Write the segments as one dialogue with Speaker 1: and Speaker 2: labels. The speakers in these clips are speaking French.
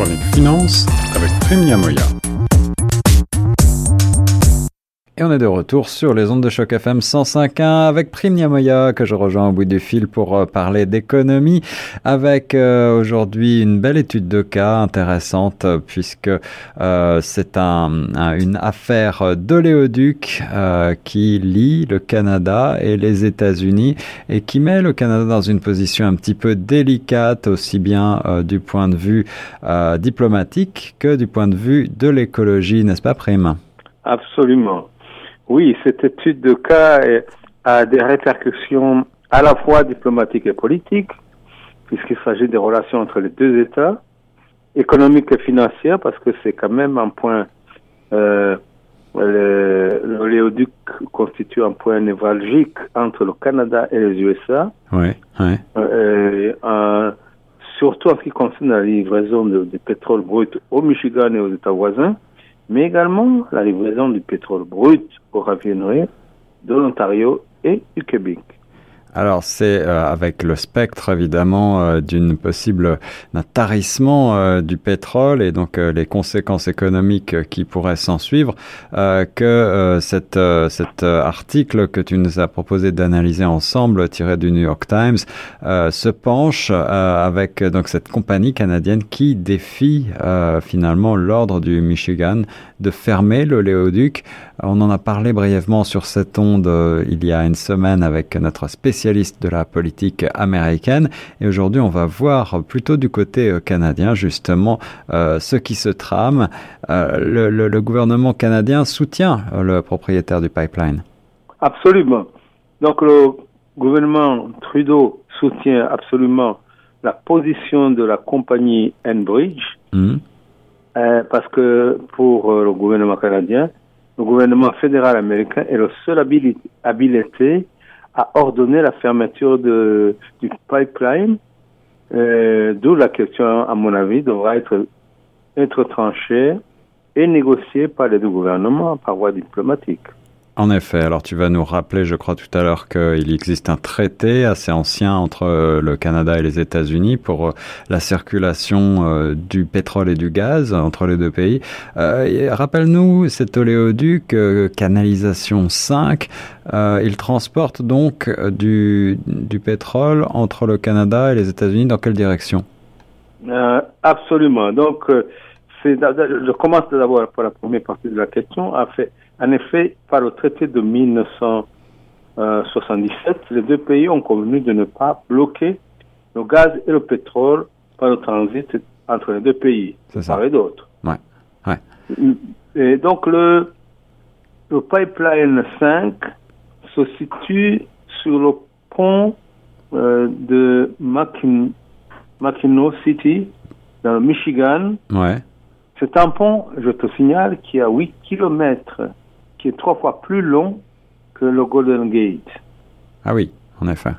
Speaker 1: chronique finance avec Prime Moya. Et on est de retour sur les ondes de choc FM 105.1 avec Prime Moya que je rejoins au bout du fil pour euh, parler d'économie avec euh, aujourd'hui une belle étude de cas intéressante puisque euh, c'est un, une affaire d'oléoduc qui lie le Canada et les États-Unis et qui met le Canada dans une position un petit peu délicate aussi bien du point de vue diplomatique que du point de vue de l'écologie, n'est-ce pas Prime?
Speaker 2: Absolument. Oui, cette étude de cas a des répercussions à la fois diplomatiques et politiques, puisqu'il s'agit des relations entre les deux États, économiques et financières, parce que c'est quand même un point, euh, l'oléoduc constitue un point névralgique entre le Canada et les USA.
Speaker 1: Oui, oui.
Speaker 2: Euh, euh, surtout en ce qui concerne la livraison de, de pétrole brut au Michigan et aux États voisins mais également la livraison du pétrole brut aux raffineries de l'Ontario et du Québec.
Speaker 1: Alors c'est euh, avec le spectre évidemment euh, d'une possible d'un tarissement euh, du pétrole et donc les conséquences économiques qui pourraient s'en suivre que cet, cet article que tu nous as proposé d'analyser ensemble tiré du New York Times se penche avec donc cette compagnie canadienne qui défie finalement l'ordre du Michigan de fermer l'oléoduc. On en a parlé brièvement sur cette onde il y a une semaine avec notre spécialiste spécialiste de la politique américaine. Et aujourd'hui, on va voir plutôt du côté euh, canadien, justement, euh, ce qui se trame. Euh, le, gouvernement canadien soutient le propriétaire du pipeline.
Speaker 2: Absolument. Donc, le gouvernement Trudeau soutient absolument la position de la compagnie Enbridge, mmh. parce que pour le gouvernement canadien, le gouvernement fédéral américain est le seul habilité a ordonné la fermeture de, du pipeline, euh, d'où la question, à mon avis, devra être, être tranchée et négociée par les deux gouvernements par voie diplomatique.
Speaker 1: En effet, alors tu vas nous rappeler, je crois tout à l'heure, qu'il existe un traité assez ancien entre euh, le Canada et les États-Unis pour euh, la circulation euh, du pétrole et du gaz entre les deux pays. Rappelle-nous cet oléoduc canalisation 5, il transporte donc du, du pétrole entre le Canada et les États-Unis dans quelle direction?
Speaker 2: Absolument. Donc, je commence d'abord par la première partie de la question. En effet, par le traité de 1977, les deux pays ont convenu de ne pas bloquer le gaz et le pétrole par le transit entre les deux pays, par et d'autres.
Speaker 1: Ouais. Ouais.
Speaker 2: Et donc, le, le pipeline 5 se situe sur le pont euh, de Mackinac City, dans le Michigan.
Speaker 1: Ouais.
Speaker 2: C'est un pont, je te signale, qui a 8 kilomètres qui est trois fois plus long que le Golden Gate.
Speaker 1: Ah oui, en effet.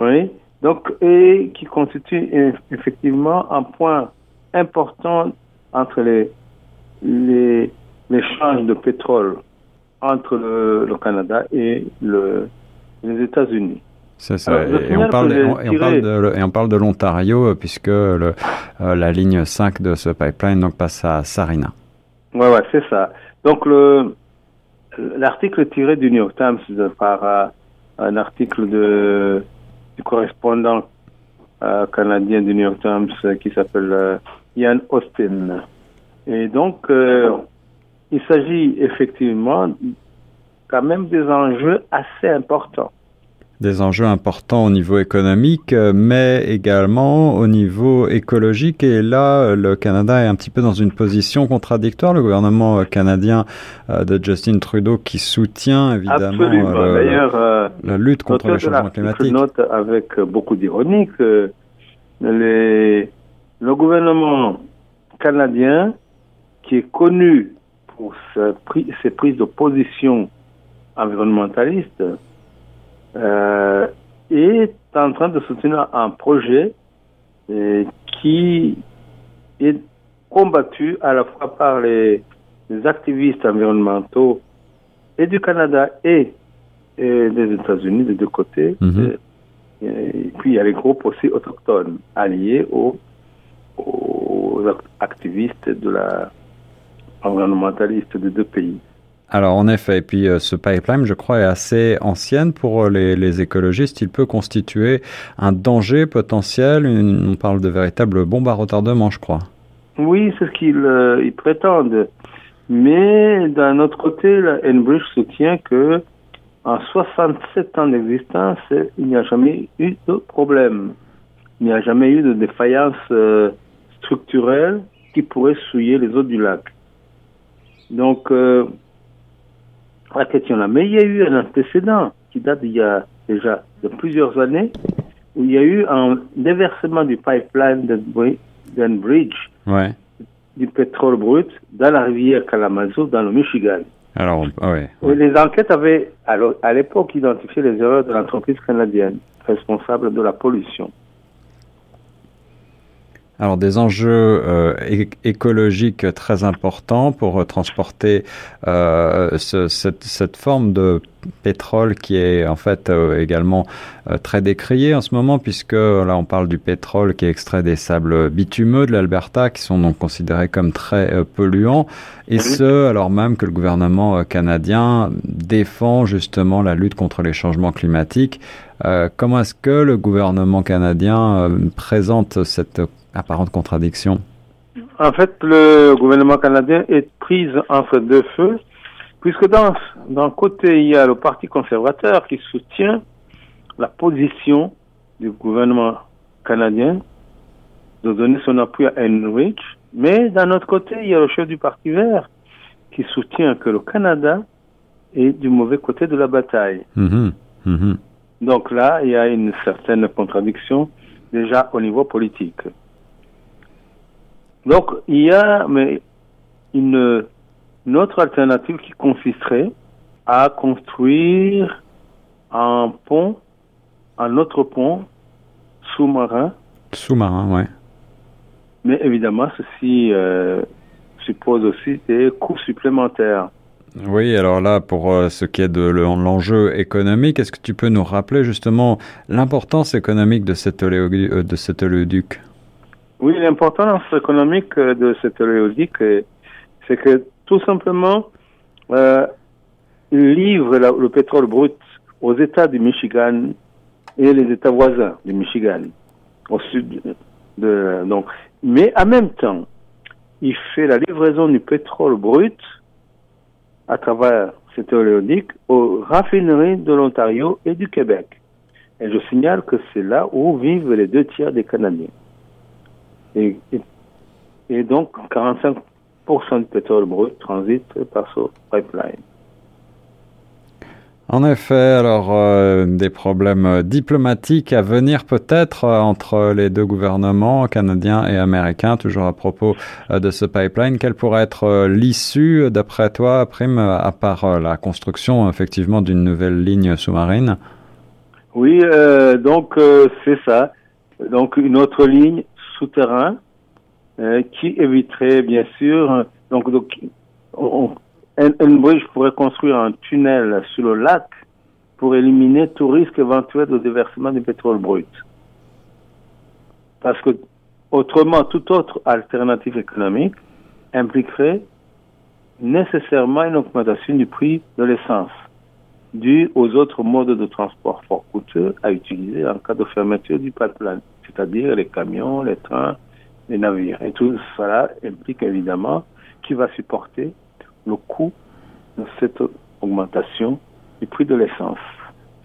Speaker 2: Oui, donc, et qui constitue effectivement un point important entre les, les l'échange de pétrole entre le, Canada et le, les États-Unis.
Speaker 1: C'est ça. et, on parle, de, et on parle de l'Ontario euh, puisque le, euh, la ligne 5 de ce pipeline donc, passe à Sarina.
Speaker 2: Oui, ouais, c'est ça. Donc le, l'article tiré du New York Times par euh, un article de, du correspondant canadien du New York Times qui s'appelle Ian Austin. Et donc, il s'agit effectivement quand même des enjeux assez importants
Speaker 1: des enjeux importants au niveau économique, euh, mais également au niveau écologique. Et là, le Canada est un petit peu dans une position contradictoire. Le gouvernement euh, canadien euh, de Justin Trudeau qui soutient évidemment la lutte contre le changement climatique.
Speaker 2: note avec beaucoup d'ironie que les, le gouvernement canadien, qui est connu pour ses prises de position environnementalistes, euh, est en train de soutenir un projet euh, qui est combattu à la fois par les, activistes environnementaux et du Canada et, des États-Unis des deux côtés. Mhm. Et, puis il y a les groupes aussi autochtones alliés aux, aux aux activistes de la environnementaliste des deux pays.
Speaker 1: Alors en effet, et puis euh, ce pipeline, je crois, est assez ancienne pour euh, les, écologistes. Il peut constituer un danger potentiel. on parle de véritable bombe à retardement, je crois.
Speaker 2: Oui, c'est ce qu'ils euh, prétendent. Mais d'un autre côté, la Enbridge soutient que en 67 ans d'existence, il n'y a jamais eu de problème. Il n'y a jamais eu de défaillance structurelle qui pourrait souiller les eaux du lac. Donc, la question là. Mais il y a eu un antécédent qui date d'il y a déjà de plusieurs années, où il y a eu un déversement du pipeline d'Enbridge,
Speaker 1: ouais.
Speaker 2: du pétrole brut, dans la rivière Kalamazoo, dans le Michigan.
Speaker 1: Alors, ouais,
Speaker 2: Les enquêtes avaient, à l'époque, identifié les erreurs de l'entreprise canadienne responsable de la pollution.
Speaker 1: Alors des enjeux euh, écologiques très importants pour euh, transporter euh, cette, cette, forme de pétrole qui est en fait également très décriée en ce moment puisque là on parle du pétrole qui est extrait des sables bitumeux de l'Alberta qui sont donc considérés comme très polluants et ce alors même que le gouvernement canadien défend justement la lutte contre les changements climatiques. comment est-ce que le gouvernement canadien présente cette apparente contradiction
Speaker 2: En fait, le gouvernement canadien est pris entre deux feux, puisque dans d'un côté, il y a le Parti conservateur qui soutient la position du gouvernement canadien de donner son appui à Enrich, mais d'un autre côté, il y a le chef du Parti vert qui soutient que le Canada est du mauvais côté de la bataille.
Speaker 1: Mhm, mhm.
Speaker 2: Donc là, il y a une certaine contradiction déjà au niveau politique. Donc, il y a mais une, autre alternative qui consisterait à construire un pont, un autre pont sous-marin.
Speaker 1: Sous-marin, oui.
Speaker 2: Mais évidemment, ceci euh, suppose aussi des coûts supplémentaires.
Speaker 1: Oui, alors là, pour euh, ce qui est de l'enjeu économique, est-ce que tu peux nous rappeler justement l'importance économique de cet, euh, de cet oléoduc?
Speaker 2: Oui, l'importance économique de cette oléoduc, c'est que tout simplement, euh, livre le pétrole brut aux États du Michigan et les États voisins du Michigan, au sud de donc. Mais en même temps, il fait la livraison du pétrole brut à travers cet oléoduc aux raffineries de l'Ontario et du Québec. Et je signale que c'est là où vivent les deux tiers des Canadiens. Et, et, donc, 45% du pétrole brut transite par ce pipeline.
Speaker 1: En effet, alors euh, des problèmes diplomatiques à venir peut-être euh, entre les deux gouvernements canadiens et américains, toujours à propos euh, de ce pipeline. Quelle pourrait être l'issue, d'après toi, Prime, à part la construction effectivement d'une nouvelle ligne sous-marine?
Speaker 2: Oui, donc c'est ça. Donc une autre ligne souterrain euh, qui éviterait bien sûr donc, donc bridge pourrait construire un tunnel sur le lac pour éliminer tout risque éventuel de déversement du pétrole brut. Parce que autrement, toute autre alternative économique impliquerait nécessairement une augmentation du prix de l'essence due aux autres modes de transport fort coûteux à utiliser en cas de fermeture du pipeline c'est-à-dire les camions, les trains, les navires. Et tout cela implique évidemment qui va supporter le coût de cette augmentation du prix de l'essence.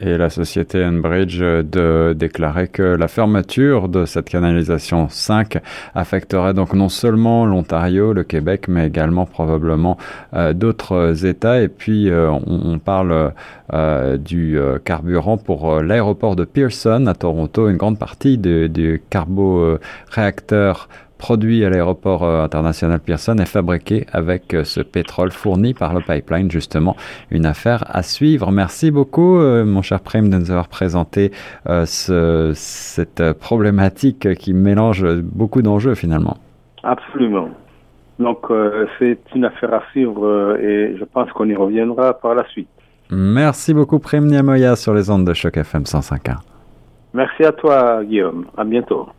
Speaker 1: Et la société Enbridge de déclarer que la fermeture de cette canalisation 5 affecterait donc non seulement l'Ontario, le Québec, mais également probablement euh, d'autres États. Et puis euh, on, parle euh, du carburant pour l'aéroport de Pearson à Toronto. Une grande partie du carbo-réacteur produit à l'aéroport euh, international Pearson est fabriqué avec euh, ce pétrole fourni par le pipeline, justement. Une affaire à suivre. Merci beaucoup, euh, mon cher Prime, de nous avoir présenté ce, cette problématique qui mélange beaucoup d'enjeux finalement.
Speaker 2: Absolument. Donc, c'est une affaire à suivre et je pense qu'on y reviendra par la suite.
Speaker 1: Merci beaucoup, Prime Niamoya, sur les ondes de Choc FM 105.1.
Speaker 2: Merci à toi, Guillaume. À bientôt.